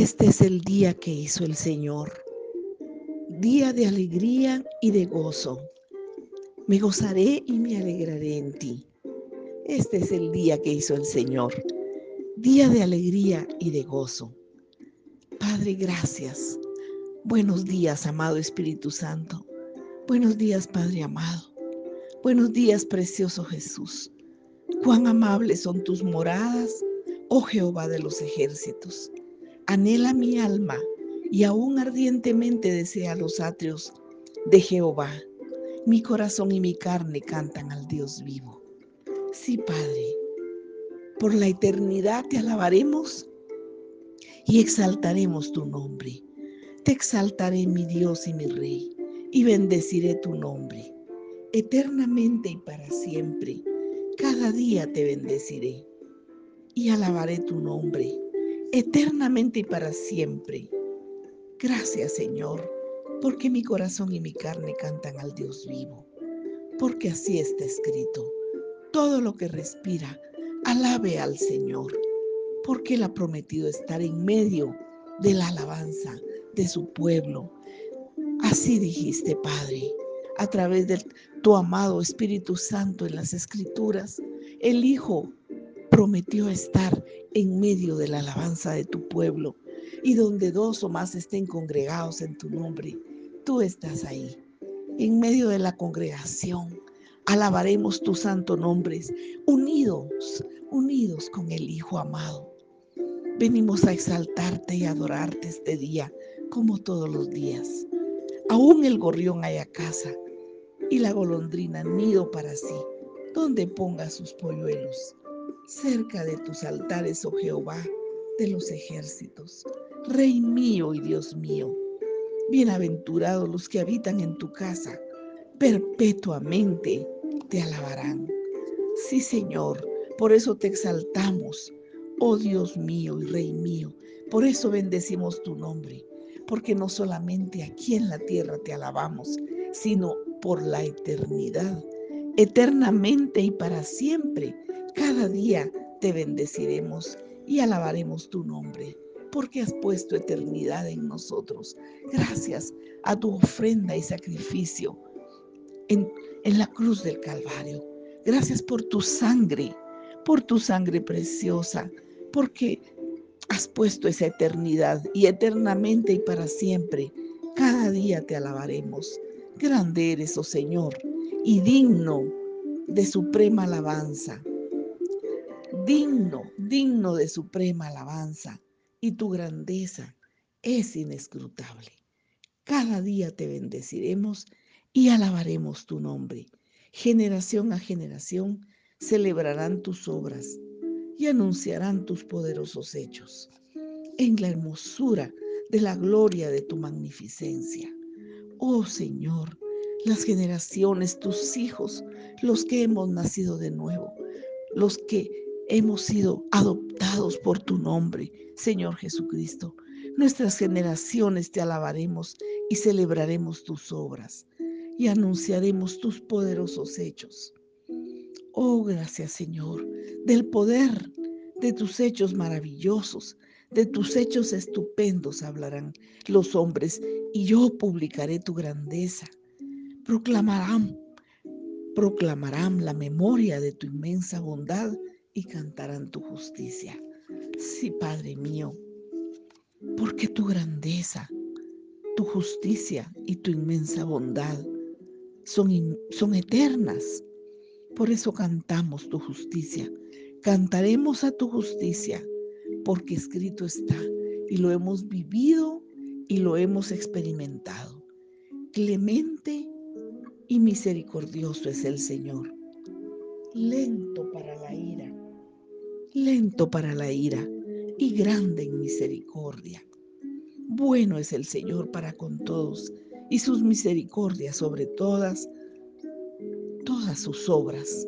Este es el día que hizo el Señor, día de alegría y de gozo. Me gozaré y me alegraré en ti. Este es el día que hizo el Señor, día de alegría y de gozo. Padre, gracias. Buenos días, amado Espíritu Santo. Buenos días, Padre amado. Buenos días, precioso Jesús. Cuán amables son tus moradas, oh Jehová de los ejércitos. Anhela mi alma y aún ardientemente desea los atrios de Jehová. Mi corazón y mi carne cantan al Dios vivo. Sí, Padre, por la eternidad te alabaremos y exaltaremos tu nombre. Te exaltaré, mi Dios y mi Rey, y bendeciré tu nombre. Eternamente y para siempre, cada día te bendeciré y alabaré tu nombre eternamente y para siempre. Gracias Señor, porque mi corazón y mi carne cantan al Dios vivo, porque así está escrito. Todo lo que respira, alabe al Señor, porque Él ha prometido estar en medio de la alabanza de su pueblo. Así dijiste, Padre, a través de tu amado Espíritu Santo en las Escrituras, el Hijo prometió estar en medio de la alabanza de tu pueblo y donde dos o más estén congregados en tu nombre, tú estás ahí. En medio de la congregación, alabaremos tu santo nombre, unidos, unidos con el Hijo amado. Venimos a exaltarte y adorarte este día, como todos los días. Aún el gorrión haya casa y la golondrina nido para sí, donde ponga sus polluelos cerca de tus altares, oh Jehová, de los ejércitos. Rey mío y Dios mío, bienaventurados los que habitan en tu casa, perpetuamente te alabarán. Sí, Señor, por eso te exaltamos, oh Dios mío y Rey mío, por eso bendecimos tu nombre, porque no solamente aquí en la tierra te alabamos, sino por la eternidad, eternamente y para siempre cada día te bendeciremos y alabaremos tu nombre, porque has puesto eternidad en nosotros. Gracias a tu ofrenda y sacrificio en, en la cruz del Calvario. Gracias por tu sangre, por tu sangre preciosa, porque has puesto esa eternidad y eternamente y para siempre. Cada día te alabaremos. Grande eres, oh Señor, y digno de suprema alabanza digno, digno de suprema alabanza, y tu grandeza es inescrutable. Cada día te bendeciremos y alabaremos tu nombre. Generación a generación celebrarán tus obras y anunciarán tus poderosos hechos. En la hermosura de la gloria de tu magnificencia. Oh Señor, las generaciones, tus hijos, los que hemos nacido de nuevo, los que hemos sido adoptados por tu nombre, Señor Jesucristo. Nuestras generaciones te alabaremos y celebraremos tus obras y anunciaremos tus poderosos hechos. Oh, gracias Señor, del poder de tus hechos maravillosos, de tus hechos estupendos hablarán los hombres y yo publicaré tu grandeza. Proclamarán, proclamarán la memoria de tu inmensa bondad y cantarán tu justicia. Sí, Padre mío, porque tu grandeza, tu justicia y tu inmensa bondad son, son eternas. Por eso cantamos tu justicia. Cantaremos a tu justicia, porque escrito está y lo hemos vivido y lo hemos experimentado. Clemente y misericordioso es el Señor, lento para la ira lento para la ira y grande en misericordia. Bueno es el Señor para con todos y sus misericordias sobre todas, todas sus obras.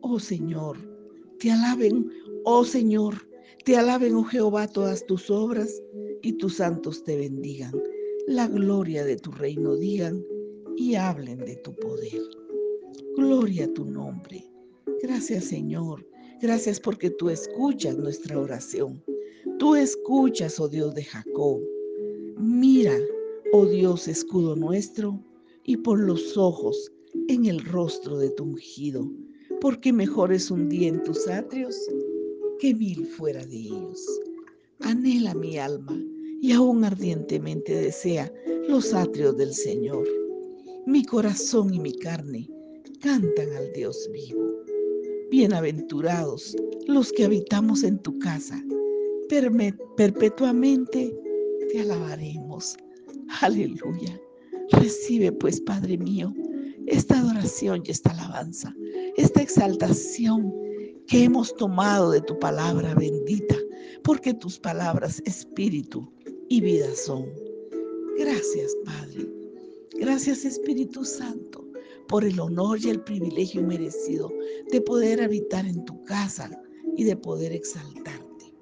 Oh Señor, te alaben, oh Señor, te alaben, oh Jehová, todas tus obras y tus santos te bendigan. La gloria de tu reino digan y hablen de tu poder. Gloria a tu nombre. Gracias Señor Gracias porque tú escuchas nuestra oración. Tú escuchas, oh Dios de Jacob. Mira, oh Dios, escudo nuestro, y por los ojos en el rostro de tu ungido, porque mejor es un día en tus atrios que mil fuera de ellos. Anhela mi alma y aún ardientemente desea los atrios del Señor. Mi corazón y mi carne cantan al Dios vivo. Bienaventurados los que habitamos en tu casa, perpetuamente te alabaremos. Aleluya. Recibe pues, Padre mío, esta adoración y esta alabanza, esta exaltación que hemos tomado de tu palabra bendita, porque tus palabras espíritu y vida son. Gracias, Padre. Gracias, Espíritu Santo, por el honor y el privilegio merecido de poder habitar en tu casa y de poder exaltarte.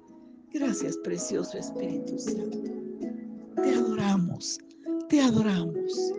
Gracias, precioso Espíritu Santo. Te adoramos, te adoramos.